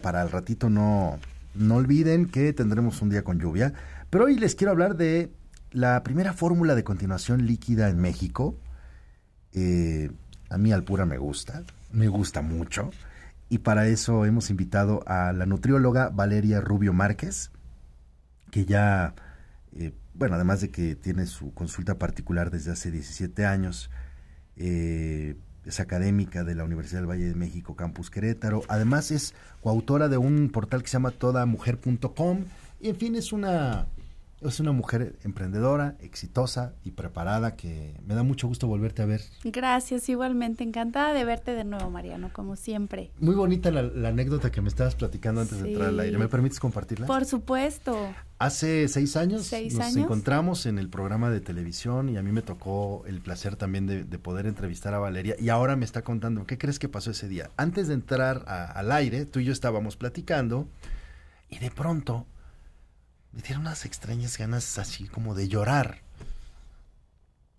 para el ratito no, no olviden que tendremos un día con lluvia. Pero hoy les quiero hablar de la primera fórmula de continuación líquida en México. Eh, a mí Alpura me gusta, me gusta mucho. Y para eso hemos invitado a la nutrióloga Valeria Rubio Márquez, que ya, eh, bueno, además de que tiene su consulta particular desde hace 17 años, eh, es académica de la Universidad del Valle de México, Campus Querétaro. Además es coautora de un portal que se llama todamujer.com. Y en fin, es una, es una mujer emprendedora, exitosa y preparada que me da mucho gusto volverte a ver. Gracias, igualmente. Encantada de verte de nuevo, Mariano, como siempre. Muy bonita la, anécdota que me estabas platicando antes de entrar al aire. ¿Me permites compartirla? Por supuesto. Hace seis años nos encontramos en el programa de televisión y a mí me tocó el placer también de, poder entrevistar a Valeria y ahora me está contando, ¿qué crees que pasó ese día? Antes de entrar al aire, tú y yo estábamos platicando y de pronto me dieron unas extrañas ganas así como de llorar.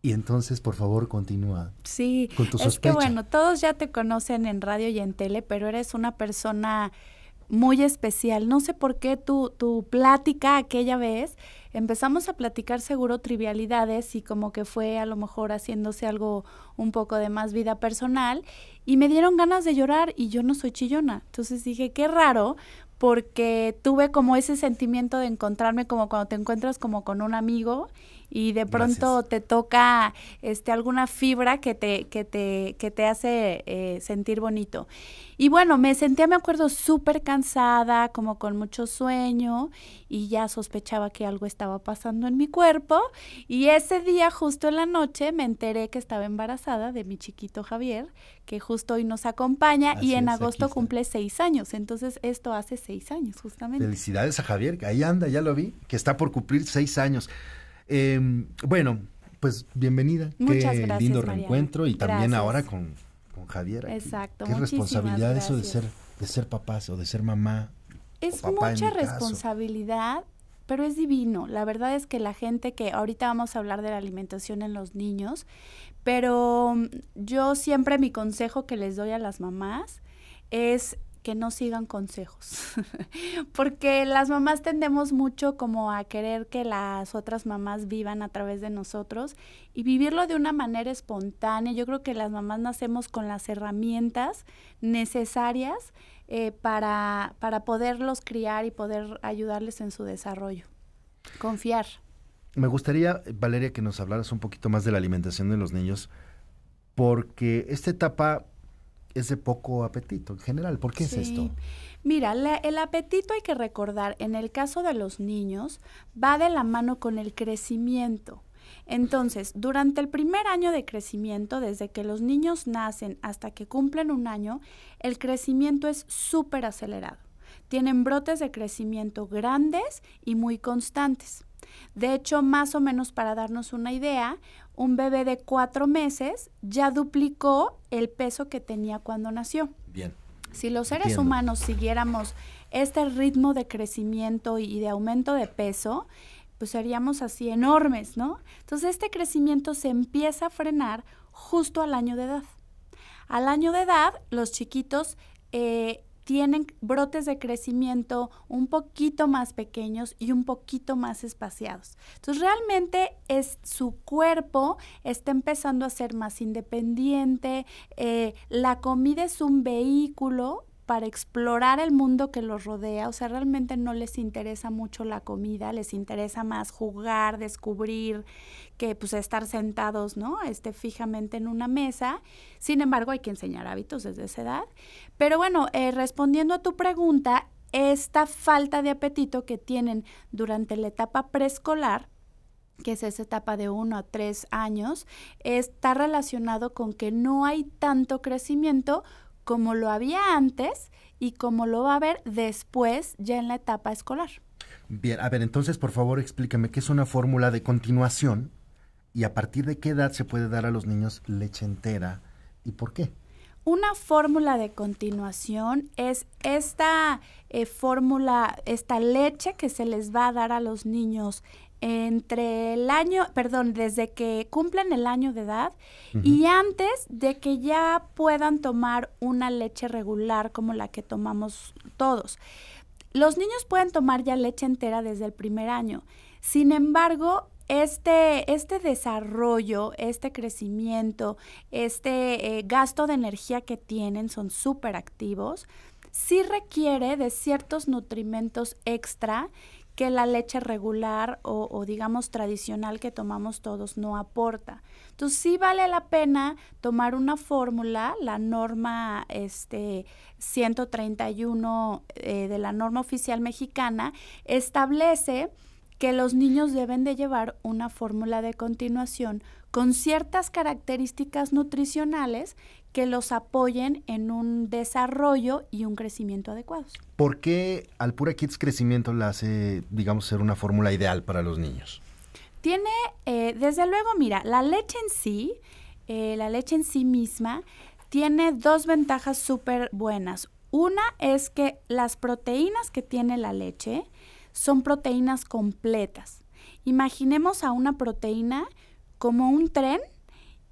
Y entonces, por favor, continúa. Sí, con tu es que bueno, todos ya te conocen en radio y en tele, pero eres una persona muy especial. No sé por qué tu, tu plática aquella vez, empezamos a platicar seguro trivialidades y como que fue a lo mejor haciéndose algo un poco de más vida personal y me dieron ganas de llorar y yo no soy chillona. Entonces dije, qué raro, porque tuve como ese sentimiento de encontrarme como cuando te encuentras como con un amigo y de pronto te toca este alguna fibra que te que te que te hace eh, sentir bonito. Y bueno me sentía me acuerdo súper cansada como con mucho sueño y ya sospechaba que algo estaba pasando en mi cuerpo. Y ese día justo en la noche me enteré que estaba embarazada de mi chiquito Javier que justo hoy nos acompaña y en agosto cumple seis años. Entonces esto hace seis años justamente. Felicidades a Javier que ahí anda ya lo vi que está por cumplir seis años Em, bueno, pues bienvenida. Muchas Qué lindo reencuentro y también ahora con, Javier. Exacto. Qué responsabilidad eso de ser, de ser papás o de ser mamá. Es mucha responsabilidad, pero es divino. La verdad es que la gente que ahorita vamos a hablar de la alimentación en los niños, pero yo siempre mi consejo que les doy a las mamás es que no sigan consejos, porque las mamás tendemos mucho como a querer que las otras mamás vivan a través de nosotros y vivirlo de una manera espontánea. Yo creo que las mamás nacemos con las herramientas necesarias eh, para, para poderlos criar y poder ayudarles en su desarrollo. Confiar. Me gustaría, Valeria, que nos hablaras un poquito más de la alimentación de los niños, porque esta etapa es de poco apetito en general. ¿Por qué es esto? Mira, el apetito hay que recordar, en el caso de los niños, va de la mano con el crecimiento. Entonces, durante el primer año de crecimiento, desde que los niños nacen hasta que cumplen un año, el crecimiento es súper acelerado. Tienen brotes de crecimiento grandes y muy constantes. De hecho, más o menos para darnos una idea, un bebé de cuatro meses ya duplicó el peso que tenía cuando nació. Bien. Si los seres humanos siguiéramos este ritmo de crecimiento y de aumento de peso, pues seríamos así enormes, ¿no? Entonces este crecimiento se empieza a frenar justo al año de edad. Al año de edad, los chiquitos eh, tienen brotes de crecimiento un poquito más pequeños y un poquito más espaciados. Entonces realmente es su cuerpo está empezando a ser más independiente, eh, la comida es un vehículo para explorar el mundo que los rodea, o sea, realmente no les interesa mucho la comida, les interesa más jugar, descubrir, que pues estar sentados, ¿no? Este fijamente en una mesa. Sin embargo, hay que enseñar hábitos desde esa edad. Pero bueno, eh, respondiendo a tu pregunta, esta falta de apetito que tienen durante la etapa preescolar, que es esa etapa de uno a tres años, está relacionado con que no hay tanto crecimiento como lo había antes y como lo va a haber después ya en la etapa escolar. Bien, a ver, entonces por favor explícame qué es una fórmula de continuación y a partir de qué edad se puede dar a los niños leche entera y por qué. Una fórmula de continuación es esta eh, fórmula, esta leche que se les va a dar a los niños entre el año, perdón, desde que cumplen el año de edad y antes de que ya puedan tomar una leche regular como la que tomamos todos. Los niños pueden tomar ya leche entera desde el primer año. Sin embargo, este, este desarrollo, este crecimiento, este eh, gasto de energía que tienen son súper activos, sí requiere de ciertos nutrimentos extra que la leche regular o, digamos tradicional que tomamos todos no aporta. Entonces sí vale la pena tomar una fórmula, la norma este, 131 eh, de la norma oficial mexicana establece que los niños deben de llevar una fórmula de continuación con ciertas características nutricionales que los apoyen en un desarrollo y un crecimiento adecuados. ¿Por qué Alpura Kids Crecimiento la hace, digamos, ser una fórmula ideal para los niños? Tiene, eh, desde luego, mira, la leche en sí, eh, la leche en sí misma, tiene dos ventajas súper buenas. Una es que las proteínas que tiene la leche son proteínas completas. Imaginemos a una proteína como un tren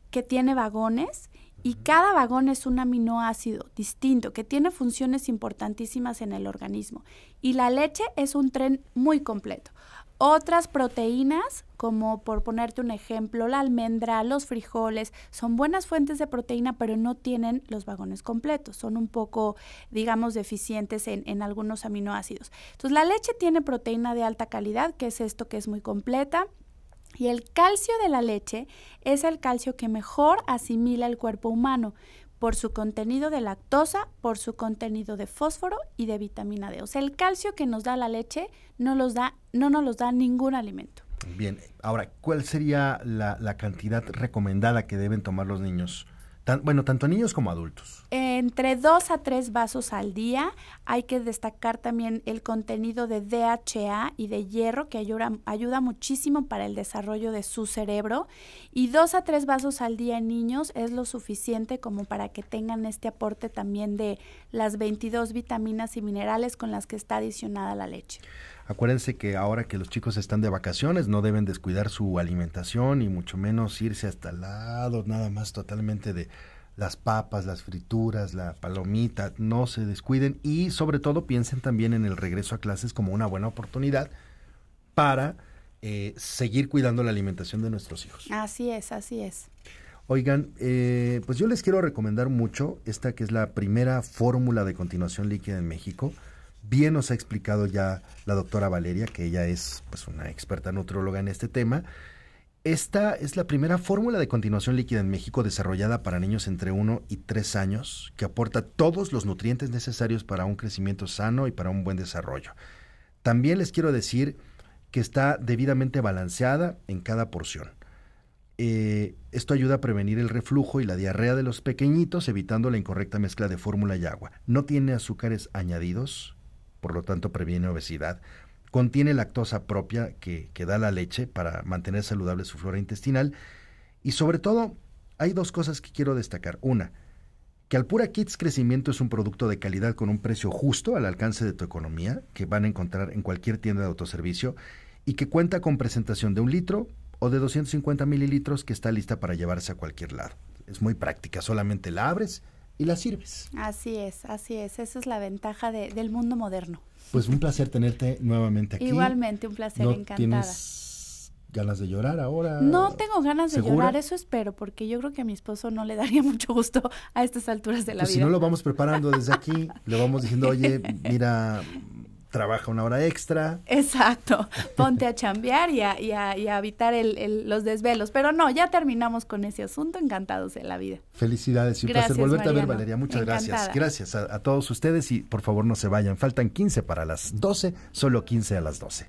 que tiene vagones y cada vagón es un aminoácido distinto que tiene funciones importantísimas en el organismo. Y la leche es un tren muy completo. Otras proteínas, como por ponerte un ejemplo, la almendra, los frijoles, son buenas fuentes de proteína, pero no tienen los vagones completos. Son un poco, digamos, deficientes en, en algunos aminoácidos. Entonces, la leche tiene proteína de alta calidad, que es esto que es muy completa y el calcio de la leche es el calcio que mejor asimila el cuerpo humano por su contenido de lactosa, por su contenido de fósforo y de vitamina D. O sea, el calcio que nos da la leche no, los da, no nos los da ningún alimento. Bien, ahora, ¿cuál sería la, la cantidad recomendada que deben tomar los niños bueno, tanto niños como adultos. Entre dos a tres vasos al día. Hay que destacar también el contenido de DHA y de hierro que ayuda, ayuda muchísimo para el desarrollo de su cerebro. Y dos a tres vasos al día en niños es lo suficiente como para que tengan este aporte también de las 22 vitaminas y minerales con las que está adicionada la leche. Acuérdense que ahora que los chicos están de vacaciones no deben descuidar su alimentación y mucho menos irse hasta el lado, nada más totalmente de las papas, las frituras, la palomita, no se descuiden y sobre todo piensen también en el regreso a clases como una buena oportunidad para eh, seguir cuidando la alimentación de nuestros hijos. Así es, así es. Oigan, eh, pues yo les quiero recomendar mucho esta que es la primera fórmula de continuación líquida en México. Bien nos ha explicado ya la doctora Valeria, que ella es pues, una experta nutróloga en este tema. Esta es la primera fórmula de continuación líquida en México desarrollada para niños entre 1 y 3 años, que aporta todos los nutrientes necesarios para un crecimiento sano y para un buen desarrollo. También les quiero decir que está debidamente balanceada en cada porción. Eh, esto ayuda a prevenir el reflujo y la diarrea de los pequeñitos, evitando la incorrecta mezcla de fórmula y agua. No tiene azúcares añadidos, por lo tanto previene obesidad. Contiene lactosa propia que, da la leche para mantener saludable su flora intestinal. Y sobre todo, hay dos cosas que quiero destacar. Una, que Alpura Kids Crecimiento es un producto de calidad con un precio justo al alcance de tu economía, que van a encontrar en cualquier tienda de autoservicio, y que cuenta con presentación de un litro o de 250 mililitros que está lista para llevarse a cualquier lado. Es muy práctica, solamente la abres y la sirves. Así es, así es. Esa es la ventaja del mundo moderno. Pues un placer tenerte nuevamente aquí. Igualmente, un placer, ¿No encantada. ¿Tienes ganas de llorar ahora? No tengo ganas de llorar, eso espero, porque yo creo que a mi esposo no le daría mucho gusto a estas alturas de la pues vida. Si no lo vamos preparando desde aquí, le vamos diciendo, oye, mira, trabaja una hora extra. Exacto, ponte a chambear y a, y a, evitar el, los desvelos. Pero no, ya terminamos con ese asunto, encantados de la vida. Felicidades y un placer volverte a ver, Valeria. Muchas gracias. Gracias a, a, todos ustedes y por favor no se vayan. Faltan 15 para las 12, solo 15 a las 12.